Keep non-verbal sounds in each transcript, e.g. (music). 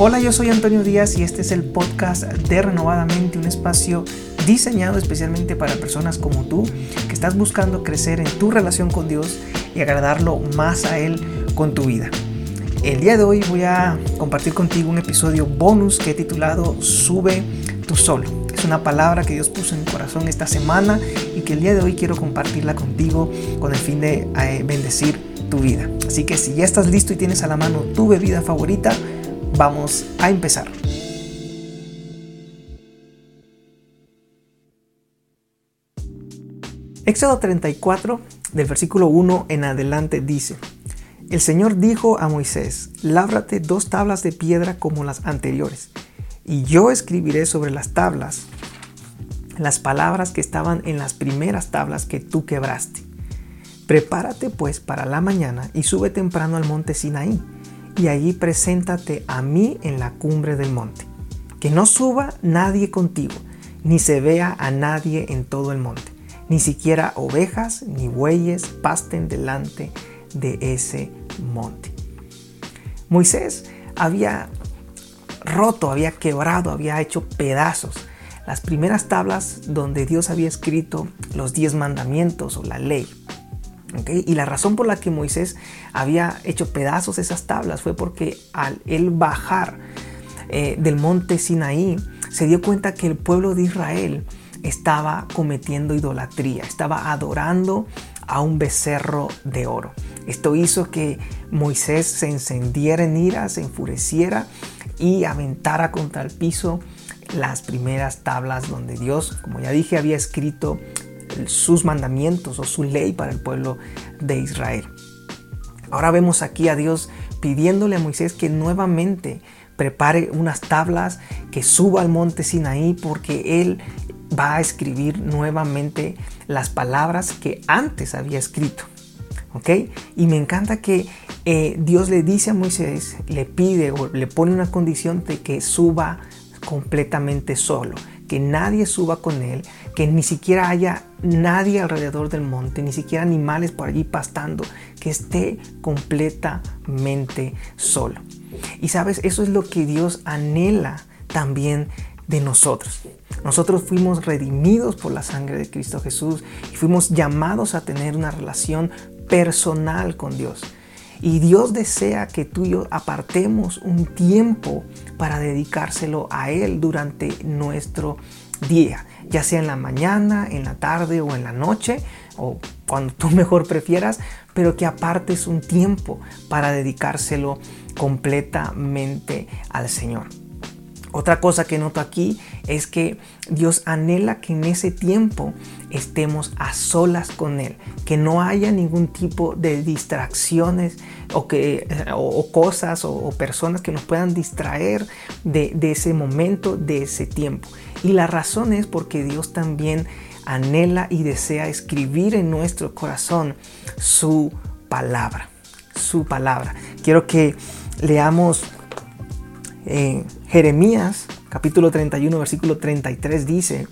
Hola, yo soy Antonio Díaz y este es el podcast de Renovadamente, un espacio diseñado especialmente para personas como tú que estás buscando crecer en tu relación con Dios y agradarlo más a Él con tu vida. El día de hoy voy a compartir contigo un episodio bonus que he titulado Sube tú solo. Es una palabra que Dios puso en mi corazón esta semana y que el día de hoy quiero compartirla contigo con el fin de eh, bendecir tu vida. Así que si ya estás listo y tienes a la mano tu bebida favorita, Vamos a empezar. Éxodo 34, del versículo 1 en adelante dice, El Señor dijo a Moisés, lábrate dos tablas de piedra como las anteriores, y yo escribiré sobre las tablas las palabras que estaban en las primeras tablas que tú quebraste. Prepárate pues para la mañana y sube temprano al monte Sinaí y allí preséntate a mí en la cumbre del monte. Que no suba nadie contigo, ni se vea a nadie en todo el monte, ni siquiera ovejas ni bueyes pasten delante de ese monte. Moisés había roto, había quebrado, había hecho pedazos las primeras tablas donde Dios había escrito los diez mandamientos o la ley. Y la razón por la que Moisés había hecho pedazos esas tablas fue porque al él bajar eh, del monte Sinaí, se dio cuenta que el pueblo de Israel estaba cometiendo idolatría, estaba adorando a un becerro de oro. Esto hizo que Moisés se encendiera en ira, se enfureciera y aventara contra el piso las primeras tablas donde Dios, como ya dije, había escrito sus mandamientos o su ley para el pueblo de Israel. Ahora vemos aquí a Dios pidiéndole a Moisés que nuevamente prepare unas tablas, que suba al monte Sinaí porque él va a escribir nuevamente las palabras que antes había escrito. ¿Ok? Y me encanta que eh, Dios le dice a Moisés, le pide o le pone una condición de que suba completamente solo, que nadie suba con él, que ni siquiera haya nadie alrededor del monte, ni siquiera animales por allí pastando, que esté completamente solo. Y sabes, eso es lo que Dios anhela también de nosotros. Nosotros fuimos redimidos por la sangre de Cristo Jesús y fuimos llamados a tener una relación personal con Dios. Y Dios desea que tú y yo apartemos un tiempo para dedicárselo a Él durante nuestro día, ya sea en la mañana, en la tarde o en la noche, o cuando tú (laughs) mejor prefieras, pero que apartes un tiempo para dedicárselo completamente al Señor. Otra cosa que noto aquí es que Dios anhela que en ese tiempo estemos a solas con Él, que no haya ningún tipo de distracciones o, que, o, cosas o, personas que nos puedan distraer de, de ese momento, de ese tiempo. Y la razón es porque Dios también anhela y desea escribir en nuestro corazón su palabra, su palabra. Quiero que leamos en Jeremías capítulo 31 versículo 33 dice,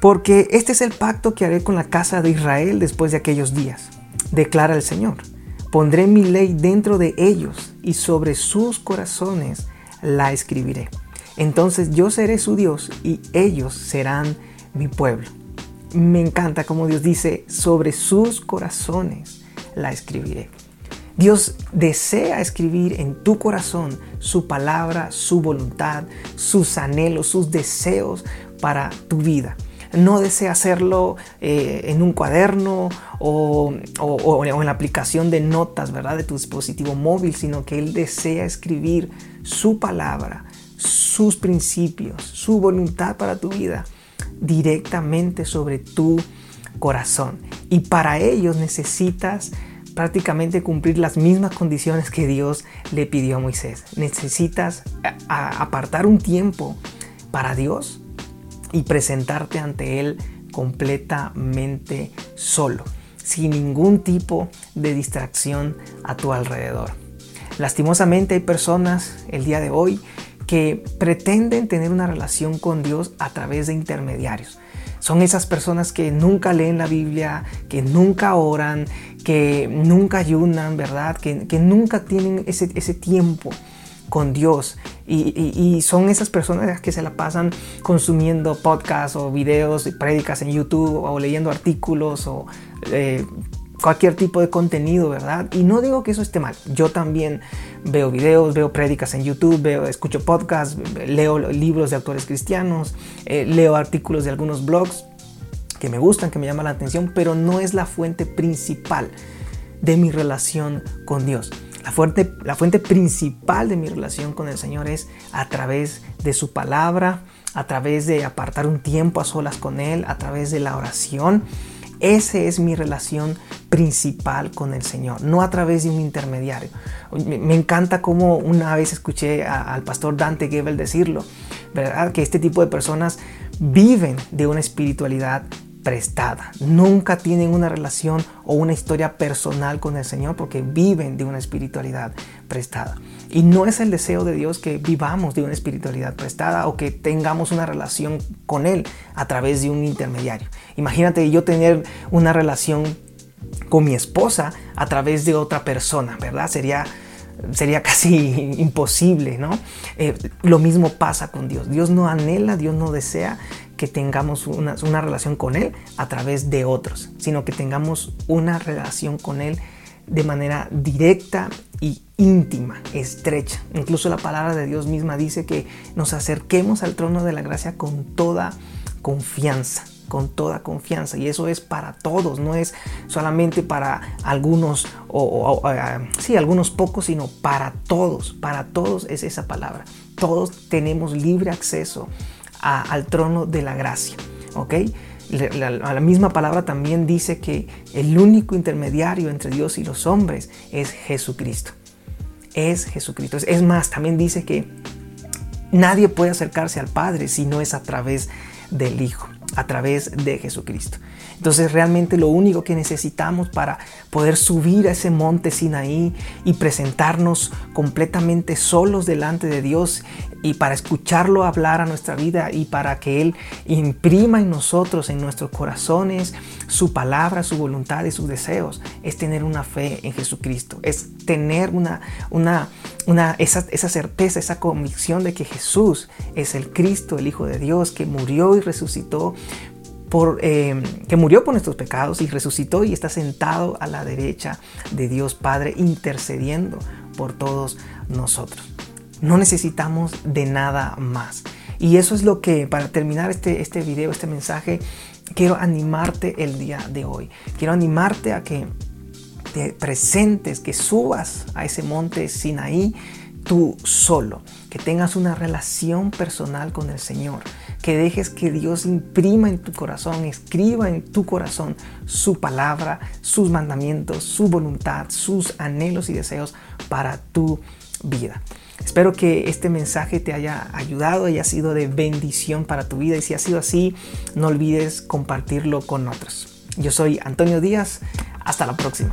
porque este es el pacto que haré con la casa de Israel después de aquellos días, declara el Señor. Pondré mi ley dentro de ellos y sobre sus corazones la escribiré. Entonces yo seré su Dios y ellos serán mi pueblo. Me encanta como Dios dice, sobre sus corazones la escribiré. Dios desea escribir en tu corazón su palabra, su voluntad, sus anhelos, sus deseos para tu vida. No desea hacerlo eh, en un cuaderno o, o, en la aplicación de notas, ¿verdad? De tu dispositivo móvil, sino que Él desea escribir su palabra, sus principios, su voluntad para tu vida directamente sobre tu corazón. Y para ello necesitas prácticamente cumplir las mismas condiciones que Dios le pidió a Moisés. Necesitas apartar un tiempo para Dios y presentarte ante Él completamente solo, sin ningún tipo de distracción a tu alrededor. Lastimosamente hay personas el día de hoy que pretenden tener una relación con Dios a través de intermediarios. Son esas personas que nunca leen la Biblia, que nunca oran, que nunca ayunan, ¿verdad? Que, nunca tienen ese, ese tiempo con Dios. Y, son esas personas que se la pasan consumiendo podcasts o videos y prédicas en YouTube o leyendo artículos o eh, cualquier tipo de contenido, ¿verdad? Y no digo que eso esté mal. Yo también veo videos, veo prédicas en YouTube, veo, escucho podcasts, leo libros de autores cristianos, eh, leo artículos de algunos blogs que me gustan, que me llaman la atención, pero no es la fuente principal de mi relación con Dios. La fuente, la fuente principal de mi relación con el Señor es a través de su palabra, a través de apartar un tiempo a solas con Él, a través de la oración. Esa es mi relación principal con el Señor, no a través de un intermediario. Me, encanta como una vez escuché al pastor Dante Gebel decirlo, ¿verdad? Que este tipo de personas viven de una espiritualidad prestada. Nunca tienen una relación o una historia personal con el Señor porque viven de una espiritualidad prestada. Y no es el deseo de Dios que vivamos de una espiritualidad prestada o que tengamos una relación con Él a través de un intermediario. Imagínate yo tener una relación con mi esposa a través de otra persona, ¿verdad? Sería sería (laughs) casi imposible, ¿no? Eh, lo mismo pasa con Dios. Dios no anhela, Dios no desea que tengamos una, una, relación con Él a través de otros, sino que tengamos una relación con Él de manera directa y íntima, estrecha. Incluso la palabra de Dios misma dice que nos acerquemos al trono de la gracia con toda confianza con toda confianza y eso es para todos, no es solamente para algunos o, eh, sí, algunos pocos, sino para todos, para todos es esa palabra. Todos tenemos libre acceso al trono de la gracia, ¿ok? La, la, misma palabra también dice que el único intermediario entre Dios y los hombres es Jesucristo. Es Jesucristo. Es más, también dice que nadie puede acercarse al Padre si no es a través del Hijo a través de Jesucristo. Entonces realmente lo único que necesitamos para poder subir a ese monte Sinaí y presentarnos completamente solos delante de Dios y para escucharlo hablar a nuestra vida y para que Él imprima en nosotros, en nuestros corazones, su palabra, su voluntad y sus deseos, es tener una fe en Jesucristo, es tener una, una, una, esa, esa certeza, esa convicción de que Jesús es el Cristo, el Hijo de Dios, que murió y resucitó por, eh, que murió por nuestros pecados y resucitó y está sentado a la derecha de Dios Padre intercediendo por todos nosotros. No necesitamos de nada más. Y eso es lo que, para terminar este, este video, este mensaje, quiero animarte el día de hoy. Quiero animarte a que te presentes, que subas a ese monte Sinaí tú solo, que tengas una relación personal con el Señor, que dejes que Dios imprima en tu corazón, escriba en tu corazón su palabra, sus mandamientos, su voluntad, sus anhelos y deseos para tu vida. Espero que este mensaje te haya ayudado, haya sido de bendición para tu vida y si ha sido así, no olvides compartirlo con otros. Yo soy Antonio Díaz, hasta la próxima.